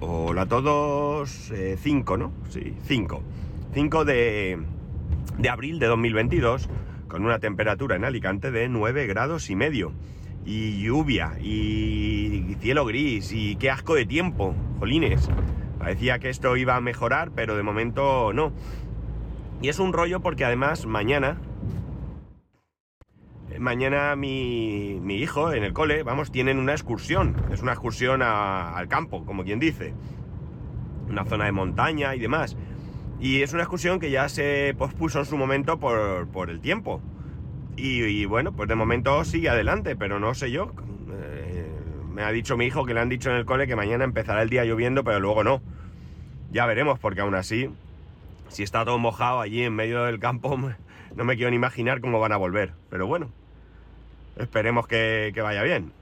Hola a todos. 5, ¿no? Sí, 5. 5 de, de abril de 2022, con una temperatura en Alicante de 9 grados y medio. Y lluvia, y cielo gris, y qué asco de tiempo, jolines. Parecía que esto iba a mejorar, pero de momento no. Y es un rollo porque además mañana, mañana mi, hijo en el cole, vamos, tienen una excursión. Es una excursión al campo, como quien dice. Una zona de montaña y demás. Y es una excursión que ya se pospuso en su momento por, el tiempo. Y, y, bueno, pues de momento sigue adelante, pero no sé yo. Eh, me ha dicho mi hijo que le han dicho en el cole que mañana empezará el día lloviendo, pero luego no. Ya veremos, porque aún así, si está todo mojado allí en medio del campo, no me quiero ni imaginar cómo van a volver. Pero bueno, Esperemos que, vaya bien.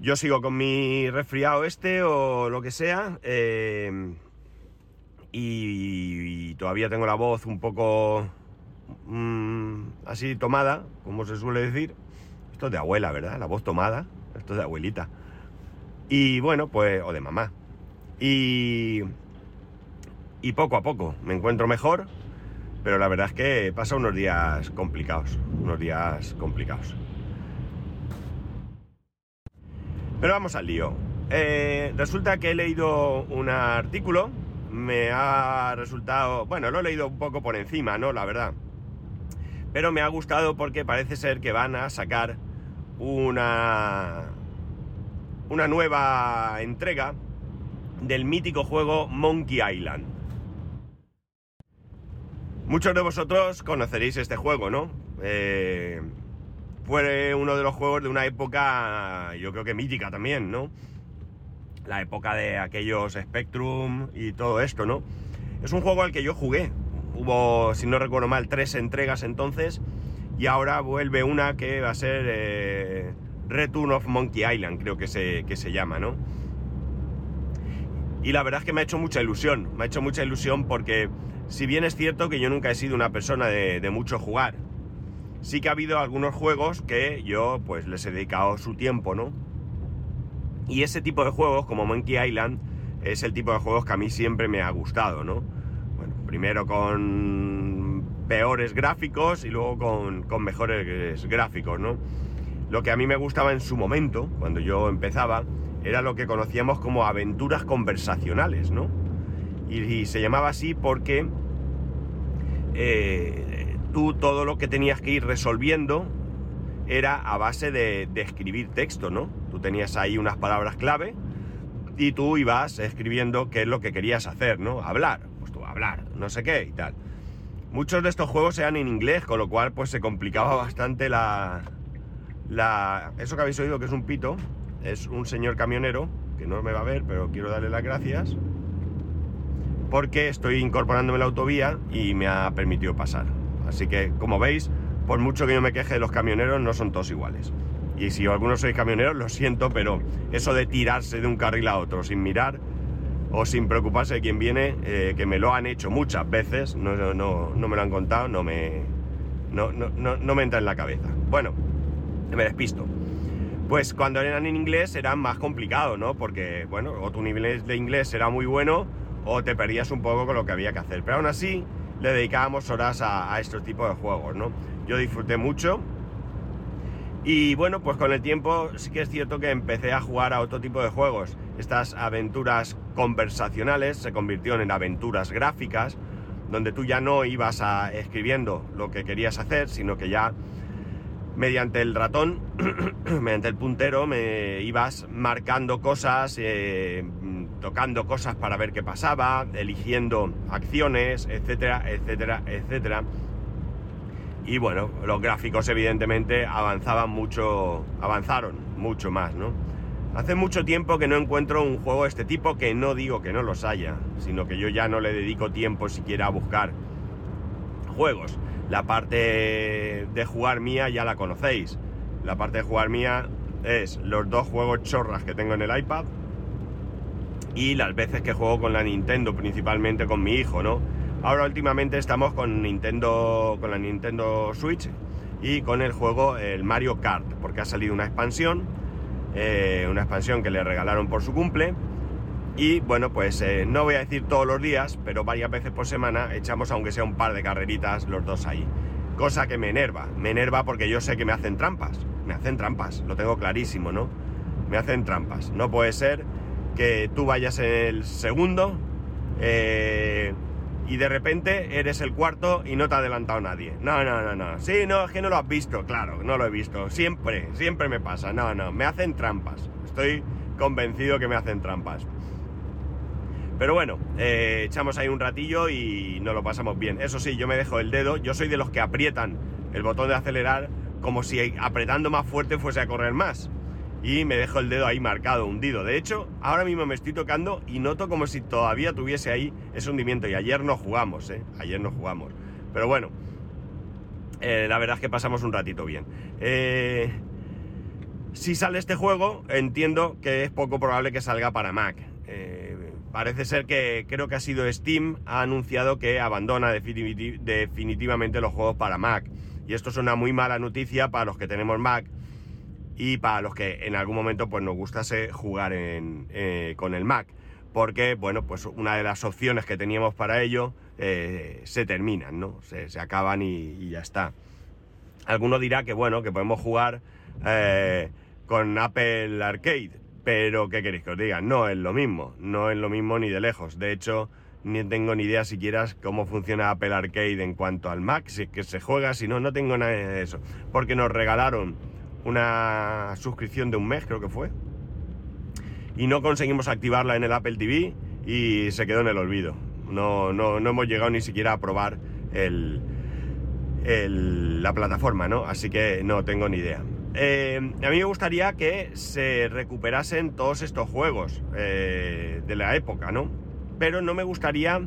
Yo sigo con mi resfriado este o lo que sea. Eh, y, todavía tengo la voz un poco mmm, así tomada, como se suele decir. Esto es de abuela, ¿verdad? La voz tomada. Esto es de abuelita. Y bueno, pues, o de mamá. Y, y poco a poco me encuentro mejor. Pero la verdad es que pasa unos días complicados. Unos días complicados. Pero vamos al lío. Eh, resulta que he leído un artículo, me ha resultado, bueno, lo he leído un poco por encima, ¿no? La verdad. Pero me ha gustado porque parece ser que van a sacar una, una nueva entrega del mítico juego Monkey Island. Muchos de vosotros conoceréis este juego, ¿no? Eh, fue uno de los juegos de una época, yo creo que mítica también, ¿no? La época de aquellos Spectrum y todo esto, ¿no? Es un juego al que yo jugué. Hubo, si no recuerdo mal, tres entregas entonces. Y ahora vuelve una que va a ser eh, Return of Monkey Island, creo que se, que se llama, ¿no? Y la verdad es que me ha hecho mucha ilusión. Me ha hecho mucha ilusión porque, si bien es cierto que yo nunca he sido una persona de, de mucho jugar, sí que ha habido algunos juegos que yo pues les he dedicado su tiempo, ¿no? Y ese tipo de juegos, como Monkey Island, es el tipo de juegos que a mí siempre me ha gustado, ¿no? Bueno, primero con peores gráficos y luego con, con mejores gráficos, ¿no? Lo que a mí me gustaba en su momento, cuando yo empezaba, era lo que conocíamos como aventuras conversacionales, ¿no? Y, se llamaba así porque eh, todo lo que tenías que ir resolviendo era a base de, escribir texto, ¿no? Tú tenías ahí unas palabras clave y tú ibas escribiendo qué es lo que querías hacer, ¿no? Hablar, pues tú hablar, no sé qué y tal. Muchos de estos juegos eran en inglés, con lo cual pues se complicaba bastante la... Eso que habéis oído que es un pito, es un señor camionero, que no me va a ver, pero quiero darle las gracias, porque estoy incorporándome la autovía y me ha permitido pasar. Así que, como veis, por mucho que yo me queje de los camioneros, no son todos iguales. Y si algunos sois camioneros, lo siento, pero eso de tirarse de un carril a otro sin mirar o sin preocuparse de quién viene, eh, que me lo han hecho muchas veces, no, no, no me lo han contado, no me, no, no, me entra en la cabeza. Bueno, me despisto. Pues cuando eran en inglés eran más complicado, ¿no? Porque, bueno, o tu nivel de inglés era muy bueno o te perdías un poco con lo que había que hacer. Pero aún así, le dedicábamos horas a, estos tipos de juegos, ¿no? Yo disfruté mucho. Y bueno, pues con el tiempo sí que es cierto que empecé a jugar a otro tipo de juegos. Estas aventuras conversacionales se convirtieron en aventuras gráficas, donde tú ya no ibas a escribiendo lo que querías hacer, sino que ya mediante el ratón, mediante el puntero, me ibas marcando cosas, eh, tocando cosas para ver qué pasaba, eligiendo acciones, etcétera, etcétera, etcétera. Y bueno, los gráficos evidentemente avanzaban mucho, avanzaron mucho más, ¿no? Hace mucho tiempo que no encuentro un juego de este tipo que no digo que no los haya, sino que yo ya no le dedico tiempo siquiera a buscar juegos. La parte de jugar mía ya la conocéis. La parte de jugar mía es los dos juegos chorras que tengo en el iPad y las veces que juego con la Nintendo, principalmente con mi hijo, ¿no? Ahora últimamente estamos con Nintendo, con la Nintendo Switch y con el juego el Mario Kart, porque ha salido una expansión, eh, una expansión que le regalaron por su cumple Y bueno, pues eh, no voy a decir todos los días, pero varias veces por semana echamos aunque sea un par de carreritas los dos ahí. Cosa que me enerva, me enerva porque yo sé que me hacen trampas, me hacen trampas, lo tengo clarísimo, ¿no? Me hacen trampas. No puede ser que tú vayas en el segundo eh, y de repente eres el cuarto y no te ha adelantado nadie. No, no, no, no. Sí, no, es que no lo has visto, claro, no lo he visto. Siempre, siempre me pasa. No, no, me hacen trampas. Estoy convencido que me hacen trampas. Pero bueno, eh, echamos ahí un ratillo y nos lo pasamos bien. Eso sí, yo me dejo el dedo. Yo soy de los que aprietan el botón de acelerar como si apretando más fuerte fuese a correr más. Y me dejo el dedo ahí marcado, hundido. De hecho, ahora mismo me estoy tocando y noto como si todavía tuviese ahí ese hundimiento. Y ayer no jugamos, ¿eh? Ayer no jugamos. Pero bueno, eh, la verdad es que pasamos un ratito bien. Eh, si sale este juego, entiendo que es poco probable que salga para Mac. Parece ser que creo que ha sido Steam, ha anunciado que abandona definitivamente los juegos para Mac. Y esto es una muy mala noticia para los que tenemos Mac y para los que en algún momento pues, nos gustase jugar eh, con el Mac. Porque, bueno, pues una de las opciones que teníamos para ello eh, se terminan, ¿no? Se, acaban y, ya está. Alguno dirá que, bueno, que podemos jugar eh, con Apple Arcade pero, ¿qué queréis que os diga? No es lo mismo, no es lo mismo ni de lejos. De hecho, ni tengo ni idea siquiera cómo funciona Apple Arcade en cuanto al Mac, si es que se juega, si no, no tengo nada de eso. Porque nos regalaron una suscripción de un mes, creo que fue. Y no conseguimos activarla en el Apple TV y se quedó en el olvido. No, no, no hemos llegado ni siquiera a probar el, la plataforma, ¿no? Así que no tengo ni idea. Eh, a mí me gustaría que se recuperasen todos estos juegos eh, de la época, ¿no? Pero no me gustaría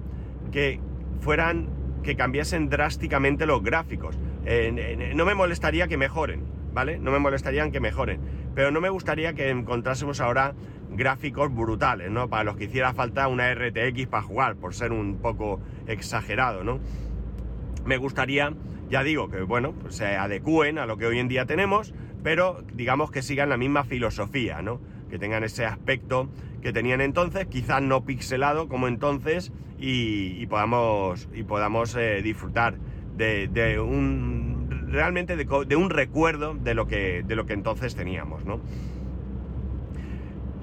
que fueran, que cambiasen drásticamente los gráficos. Eh, no me molestaría que mejoren, ¿vale? No me molestarían que mejoren. Pero no me gustaría que encontrásemos ahora gráficos brutales, ¿no? Para los que hiciera falta una RTX para jugar, por ser un poco exagerado, ¿no? Me gustaría, ya digo, que bueno, pues se adecúen a lo que hoy en día tenemos, pero digamos que sigan la misma filosofía, ¿no? Que tengan ese aspecto que tenían entonces, quizás no pixelado como entonces, y, podamos, y podamos eh, disfrutar de, un realmente de, un recuerdo de lo que, de lo que entonces teníamos, ¿no?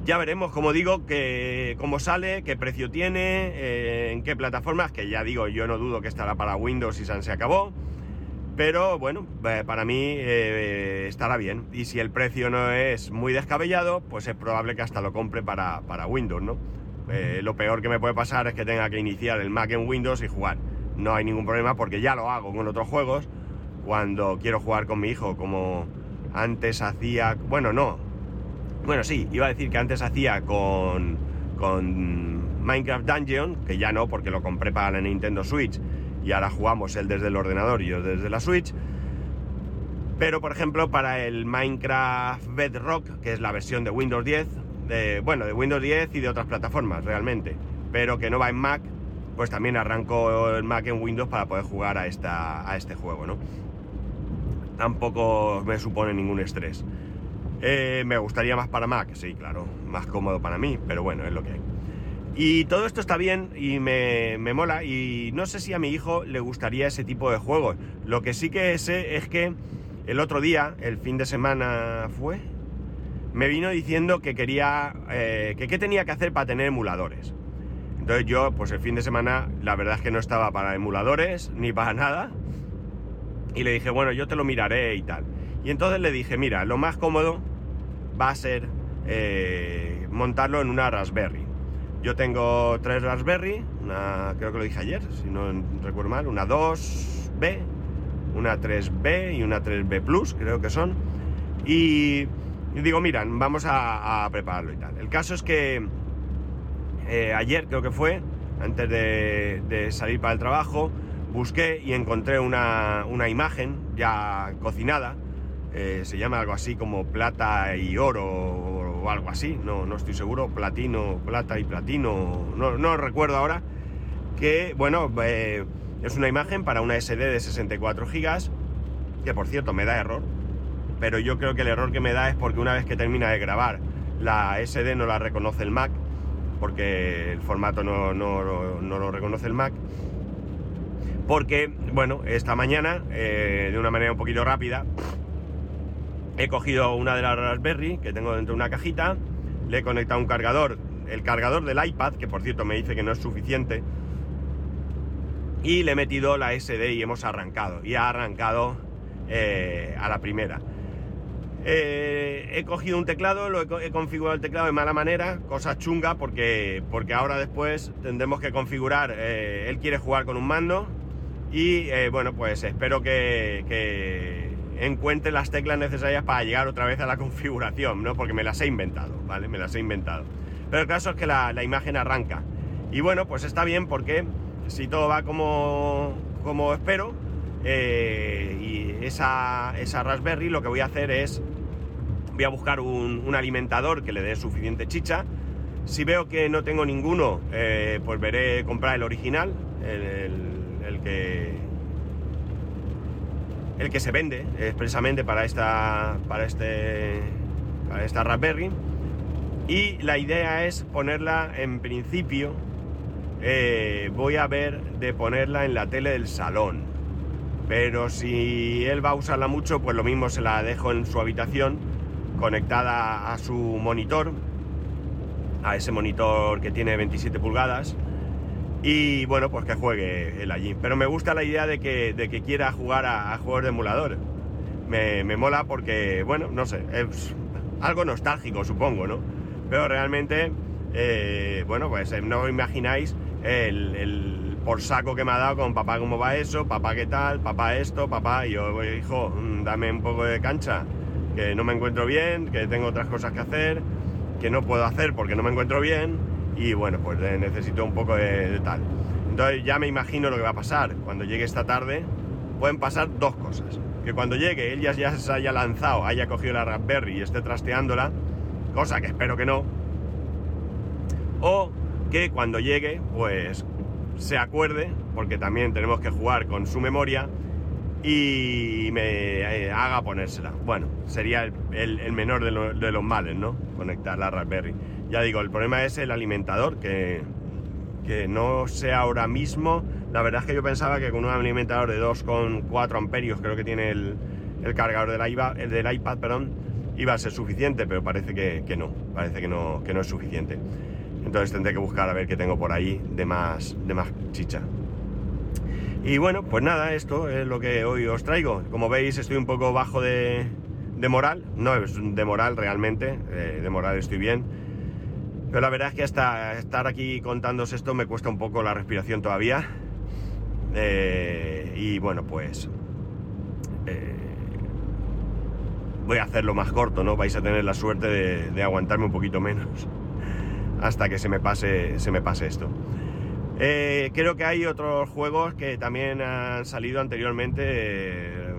Ya veremos, como digo, que, cómo sale, qué precio tiene, eh, en qué plataformas, que ya digo, yo no dudo que estará para Windows y se acabó. Pero bueno, eh, para mí eh, estará bien. Y si el precio no es muy descabellado, pues es probable que hasta lo compre para, Windows, ¿no? Lo peor que me puede pasar es que tenga que iniciar el Mac en Windows y jugar. No hay ningún problema porque ya lo hago con otros juegos. Cuando quiero jugar con mi hijo, como antes hacía. Bueno, no. Bueno, sí, iba a decir que antes hacía con, con Minecraft Dungeon, que ya no, porque lo compré para la Nintendo Switch y ahora jugamos él desde el ordenador y yo desde la Switch. Pero por ejemplo para el Minecraft Bedrock, que es la versión de Windows 10, de, bueno, de Windows 10 y de otras plataformas realmente, pero que no va en Mac, pues también arranco el Mac en Windows para poder jugar a, esta, a este juego, ¿no? Tampoco me supone ningún estrés. Eh, me gustaría más para Mac, sí, claro, más cómodo para mí, pero bueno, es lo que hay. Y todo esto está bien y me, mola y no sé si a mi hijo le gustaría ese tipo de juegos. Lo que sí que sé es que el otro día, el fin de semana fue, me vino diciendo que quería, eh, que qué tenía que hacer para tener emuladores. Entonces yo, pues el fin de semana, la verdad es que no estaba para emuladores ni para nada. Y le dije, bueno, yo te lo miraré y tal. Y entonces le dije, mira, lo más cómodo va a ser eh, montarlo en una Raspberry. Yo tengo tres Raspberry, una, creo que lo dije ayer, si no recuerdo mal, una 2B, una 3B y una 3B Plus, creo que son. Y, digo, mira, vamos a, prepararlo y tal. El caso es que eh, ayer, creo que fue, antes de, salir para el trabajo, busqué y encontré una, una imagen ya cocinada. Eh, se llama algo así como plata y oro o algo así, no, no estoy seguro, platino, plata y platino, no, no recuerdo ahora, que bueno, eh, es una imagen para una SD de 64 GB, que por cierto me da error, pero yo creo que el error que me da es porque una vez que termina de grabar la SD no la reconoce el Mac porque el formato no, lo reconoce el Mac. Porque, bueno, esta mañana, eh, de una manera un poquito rápida, he cogido una de las Raspberry que tengo dentro de una cajita, le he conectado un cargador, el cargador del iPad, que por cierto me dice que no es suficiente, y le he metido la SD y hemos arrancado. Y ha arrancado eh, a la primera. Eh, he cogido un teclado, lo he, configurado el teclado de mala manera, cosa chunga porque, porque ahora después tendremos que configurar, él quiere jugar con un mando y bueno, pues espero que, encuentre las teclas necesarias para llegar otra vez a la configuración, ¿no? Porque me las he inventado, ¿vale? Me las he inventado. Pero el caso es que la, imagen arranca. Y bueno, pues está bien porque si todo va como, como espero, eh, y esa, esa, Raspberry lo que voy a hacer es, voy a buscar un, alimentador que le dé suficiente chicha. Si veo que no tengo ninguno, eh, pues veré comprar el original, el que se vende expresamente para esta para este para esta Raspberry y la idea es ponerla en principio eh, voy a ver de ponerla en la tele del salón. Pero si él va a usarla mucho, pues lo mismo se la dejo en su habitación, conectada a su monitor, a ese monitor que tiene 27 pulgadas. Y bueno, pues que juegue él allí. Pero me gusta la idea de que, de que quiera jugar a, juegos de emulador. Me, mola porque, bueno, no sé, es algo nostálgico, supongo, ¿no? Pero realmente, eh, bueno, pues eh, no imagináis el, por saco que me ha dado con papá cómo va eso, papá qué tal, papá esto, papá, y yo, hijo, mm, dame un poco de cancha, que no me encuentro bien, que tengo otras cosas que hacer, que no puedo hacer porque no me encuentro bien, y bueno, pues necesito un poco de, tal. Entonces ya me imagino lo que va a pasar. Cuando llegue esta tarde, pueden pasar dos cosas. Que cuando llegue él ya, ya se haya lanzado, haya cogido la Raspberry y esté trasteándola, cosa que espero que no. O que cuando llegue, pues se acuerde, porque también tenemos que jugar con su memoria y me eh, haga ponérsela. Bueno, sería el, menor de, los males, ¿no? Conectar la Raspberry. Ya digo, el problema es el alimentador, que, que no sé ahora mismo. La verdad es que yo pensaba que con un alimentador de 2,4 amperios, creo que tiene el, cargador del iPad, el del iPad, perdón, iba a ser suficiente, pero parece que, que no, parece que no, que no es suficiente. Entonces tendré que buscar a ver qué tengo por ahí de más, de más chicha. Y bueno, pues nada, esto es lo que hoy os traigo. Como veis, estoy un poco bajo de, moral. No es de moral realmente, eh, de moral estoy bien. Pero la verdad es que hasta estar aquí contándose esto me cuesta un poco la respiración todavía. Eh, y bueno, pues eh, voy a hacerlo más corto, ¿no? Vais a tener la suerte de aguantarme un poquito menos hasta que se me pase, se me pase esto. Eh, creo que hay otros juegos que también han salido anteriormente eh,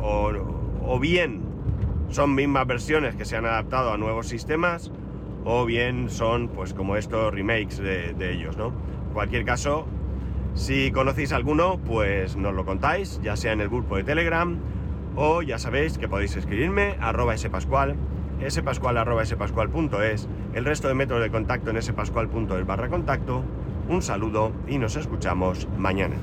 o, bien son mismas versiones que se han adaptado a nuevos sistemas o bien son pues como estos remakes de, ellos, ¿no? En cualquier caso, si conocéis alguno, pues nos lo contáis, ya sea en el grupo de Telegram o ya sabéis que podéis escribirme arroba spascual spascual.es, el resto de métodos de contacto en spascual.es barra contacto. Un saludo y nos escuchamos mañana.